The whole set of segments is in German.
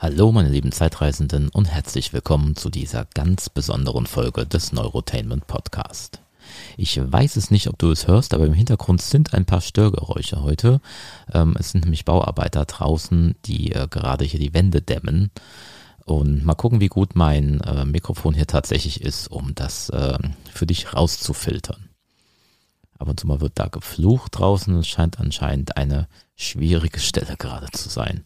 Hallo meine lieben Zeitreisenden und herzlich willkommen zu dieser ganz besonderen Folge des Neurotainment Podcast. Ich weiß es nicht, ob du es hörst, aber im Hintergrund sind ein paar Störgeräusche heute. Ähm, es sind nämlich Bauarbeiter draußen, die äh, gerade hier die Wände dämmen. Und mal gucken, wie gut mein äh, Mikrofon hier tatsächlich ist, um das äh, für dich rauszufiltern. Ab und zu mal wird da geflucht draußen. Es scheint anscheinend eine schwierige Stelle gerade zu sein.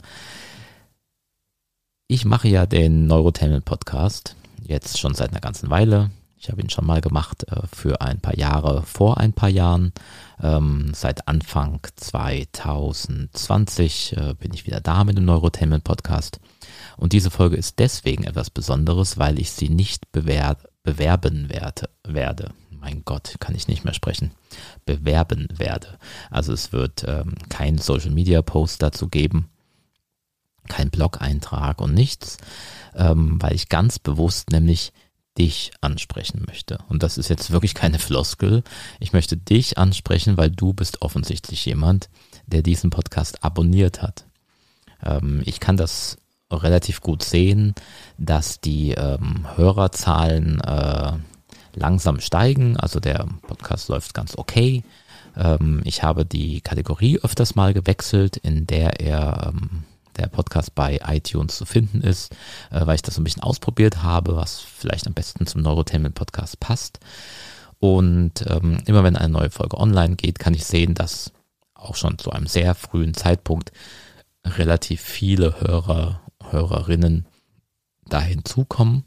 Ich mache ja den Neurotainment Podcast jetzt schon seit einer ganzen Weile. Ich habe ihn schon mal gemacht äh, für ein paar Jahre vor ein paar Jahren. Ähm, seit Anfang 2020 äh, bin ich wieder da mit dem Neurotainment Podcast. Und diese Folge ist deswegen etwas Besonderes, weil ich sie nicht bewer bewerben werde, werde. Mein Gott, kann ich nicht mehr sprechen. Bewerben werde. Also es wird ähm, kein Social Media Post dazu geben kein Blog-Eintrag und nichts, ähm, weil ich ganz bewusst nämlich dich ansprechen möchte. Und das ist jetzt wirklich keine Floskel. Ich möchte dich ansprechen, weil du bist offensichtlich jemand, der diesen Podcast abonniert hat. Ähm, ich kann das relativ gut sehen, dass die ähm, Hörerzahlen äh, langsam steigen. Also der Podcast läuft ganz okay. Ähm, ich habe die Kategorie öfters mal gewechselt, in der er ähm, der Podcast bei iTunes zu finden ist, äh, weil ich das so ein bisschen ausprobiert habe, was vielleicht am besten zum Neurotainment Podcast passt. Und ähm, immer wenn eine neue Folge online geht, kann ich sehen, dass auch schon zu einem sehr frühen Zeitpunkt relativ viele Hörer, Hörerinnen da hinzukommen.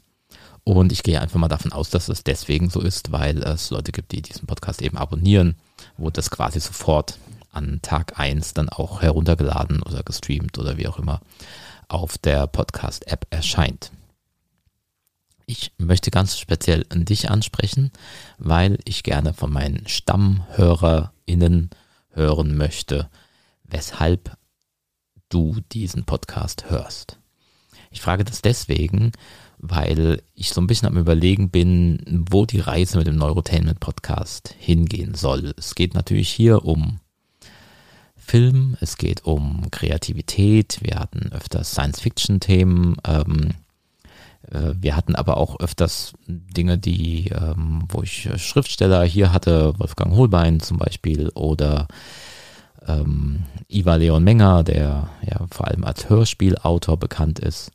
Und ich gehe einfach mal davon aus, dass es deswegen so ist, weil es Leute gibt, die diesen Podcast eben abonnieren, wo das quasi sofort an Tag 1 dann auch heruntergeladen oder gestreamt oder wie auch immer auf der Podcast-App erscheint. Ich möchte ganz speziell dich ansprechen, weil ich gerne von meinen StammhörerInnen hören möchte, weshalb du diesen Podcast hörst. Ich frage das deswegen, weil ich so ein bisschen am Überlegen bin, wo die Reise mit dem Neurotainment Podcast hingehen soll. Es geht natürlich hier um Film, es geht um Kreativität, wir hatten öfters Science-Fiction-Themen, ähm, äh, wir hatten aber auch öfters Dinge, die, ähm, wo ich Schriftsteller hier hatte, Wolfgang Holbein zum Beispiel oder ähm, Iva Leon Menger, der ja vor allem als Hörspielautor bekannt ist.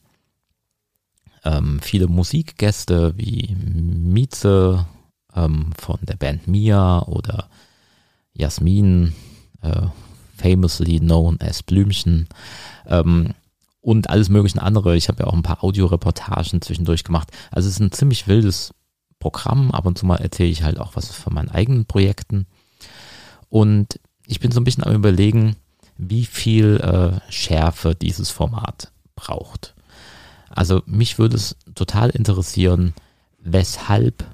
Ähm, viele Musikgäste wie Mieze ähm, von der Band Mia oder Jasmin äh, famously known as Blümchen ähm, und alles mögliche andere. Ich habe ja auch ein paar Audioreportagen zwischendurch gemacht. Also es ist ein ziemlich wildes Programm. Ab und zu mal erzähle ich halt auch was von meinen eigenen Projekten. Und ich bin so ein bisschen am überlegen, wie viel äh, Schärfe dieses Format braucht. Also mich würde es total interessieren, weshalb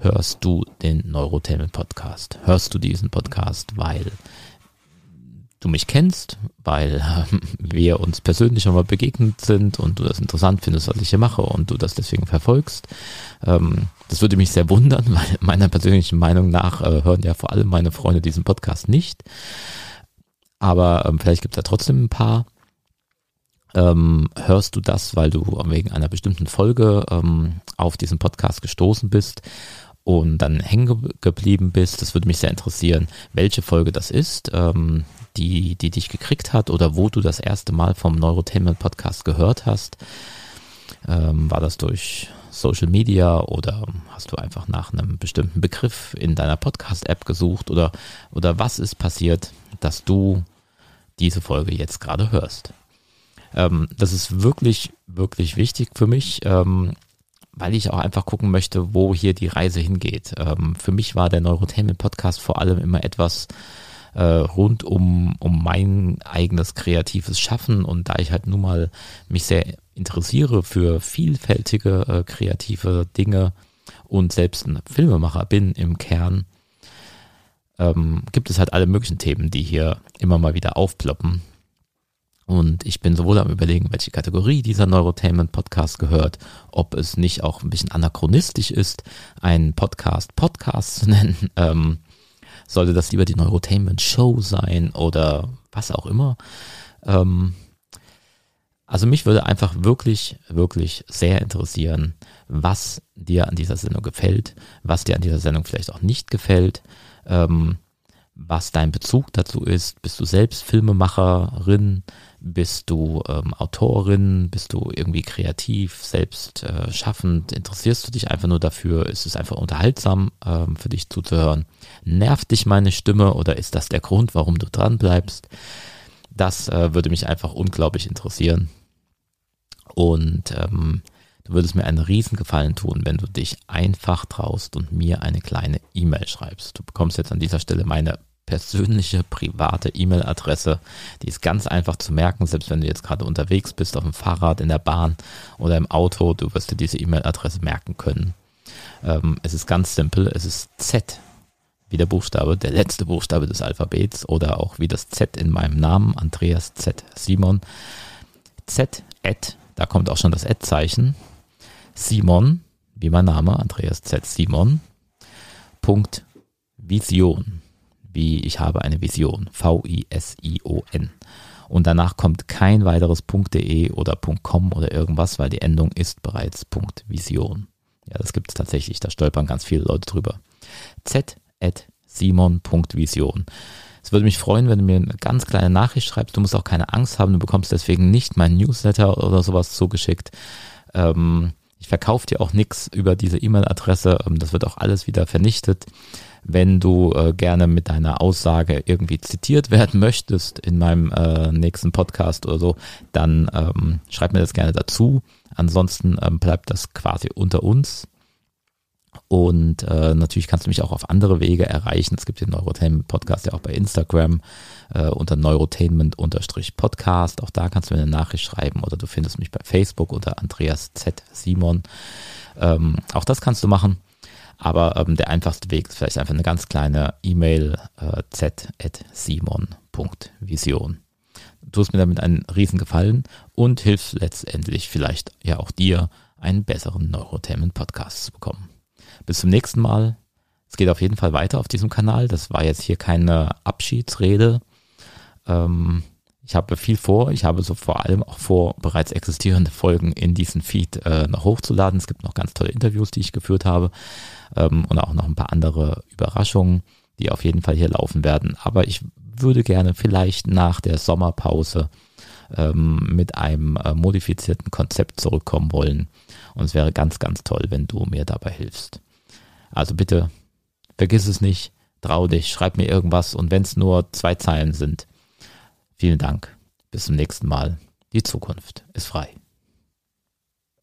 hörst du den Neurotainment Podcast? Hörst du diesen Podcast, weil du mich kennst, weil äh, wir uns persönlich schon mal begegnet sind und du das interessant findest, was ich hier mache und du das deswegen verfolgst. Ähm, das würde mich sehr wundern, weil meiner persönlichen Meinung nach äh, hören ja vor allem meine Freunde diesen Podcast nicht. Aber ähm, vielleicht gibt es da trotzdem ein paar. Ähm, hörst du das, weil du wegen einer bestimmten Folge ähm, auf diesen Podcast gestoßen bist und dann hängen geblieben bist. Das würde mich sehr interessieren, welche Folge das ist. Ähm, die, die dich gekriegt hat oder wo du das erste Mal vom Neurotainment Podcast gehört hast. Ähm, war das durch Social Media oder hast du einfach nach einem bestimmten Begriff in deiner Podcast-App gesucht oder, oder was ist passiert, dass du diese Folge jetzt gerade hörst? Ähm, das ist wirklich, wirklich wichtig für mich, ähm, weil ich auch einfach gucken möchte, wo hier die Reise hingeht. Ähm, für mich war der Neurotainment Podcast vor allem immer etwas, äh, rund um, um mein eigenes kreatives Schaffen und da ich halt nun mal mich sehr interessiere für vielfältige äh, kreative Dinge und selbst ein Filmemacher bin im Kern, ähm, gibt es halt alle möglichen Themen, die hier immer mal wieder aufploppen. Und ich bin sowohl am überlegen, welche Kategorie dieser Neurotainment Podcast gehört, ob es nicht auch ein bisschen anachronistisch ist, einen Podcast Podcast zu nennen. Ähm, sollte das lieber die Neurotainment Show sein oder was auch immer. Ähm, Also mich würde einfach wirklich, wirklich sehr interessieren, was dir an dieser Sendung gefällt, was dir an dieser Sendung vielleicht auch nicht gefällt, ähm, was dein Bezug dazu ist. Bist du selbst Filmemacherin? Bist du ähm, Autorin? Bist du irgendwie kreativ, selbst äh, schaffend? Interessierst du dich einfach nur dafür? Ist es einfach unterhaltsam ähm, für dich zuzuhören? Nervt dich meine Stimme oder ist das der Grund, warum du dran bleibst? Das äh, würde mich einfach unglaublich interessieren. Und ähm, du würdest mir einen riesen Gefallen tun, wenn du dich einfach traust und mir eine kleine E-Mail schreibst. Du bekommst jetzt an dieser Stelle meine persönliche private E-Mail-Adresse. Die ist ganz einfach zu merken, selbst wenn du jetzt gerade unterwegs bist, auf dem Fahrrad, in der Bahn oder im Auto, du wirst dir diese E-Mail-Adresse merken können. Ähm, es ist ganz simpel, es ist Z wie der Buchstabe, der letzte Buchstabe des Alphabets oder auch wie das Z in meinem Namen, Andreas Z. Simon. Z, at, da kommt auch schon das Ad-Zeichen. Simon, wie mein Name, Andreas Z. Simon. Punkt Vision, wie ich habe eine Vision, V-I-S-I-O-N. Und danach kommt kein weiteres .de oder .com oder irgendwas, weil die Endung ist bereits .vision. Ja, das gibt es tatsächlich, da stolpern ganz viele Leute drüber. Z simon.vision. Es würde mich freuen, wenn du mir eine ganz kleine Nachricht schreibst. Du musst auch keine Angst haben, du bekommst deswegen nicht mein Newsletter oder sowas zugeschickt. Ähm, ich verkaufe dir auch nichts über diese E-Mail-Adresse. Ähm, das wird auch alles wieder vernichtet. Wenn du äh, gerne mit deiner Aussage irgendwie zitiert werden möchtest in meinem äh, nächsten Podcast oder so, dann ähm, schreib mir das gerne dazu. Ansonsten ähm, bleibt das quasi unter uns. Und äh, natürlich kannst du mich auch auf andere Wege erreichen. Es gibt den Neurotainment-Podcast ja auch bei Instagram äh, unter Neurotainment-Podcast. Auch da kannst du mir eine Nachricht schreiben oder du findest mich bei Facebook unter Andreas Z. Simon. Ähm, auch das kannst du machen. Aber ähm, der einfachste Weg ist vielleicht einfach eine ganz kleine E-Mail äh, z.simon.vision. Du tust mir damit einen riesen Gefallen und hilfst letztendlich vielleicht ja auch dir, einen besseren Neurotainment-Podcast zu bekommen. Bis zum nächsten Mal. Es geht auf jeden Fall weiter auf diesem Kanal. Das war jetzt hier keine Abschiedsrede. Ähm, ich habe viel vor. Ich habe so vor allem auch vor, bereits existierende Folgen in diesen Feed äh, noch hochzuladen. Es gibt noch ganz tolle Interviews, die ich geführt habe ähm, und auch noch ein paar andere Überraschungen, die auf jeden Fall hier laufen werden. Aber ich würde gerne vielleicht nach der Sommerpause ähm, mit einem äh, modifizierten Konzept zurückkommen wollen. Und es wäre ganz, ganz toll, wenn du mir dabei hilfst. Also bitte, vergiss es nicht, trau dich, schreib mir irgendwas und wenn es nur zwei Zeilen sind. Vielen Dank. Bis zum nächsten Mal. Die Zukunft ist frei.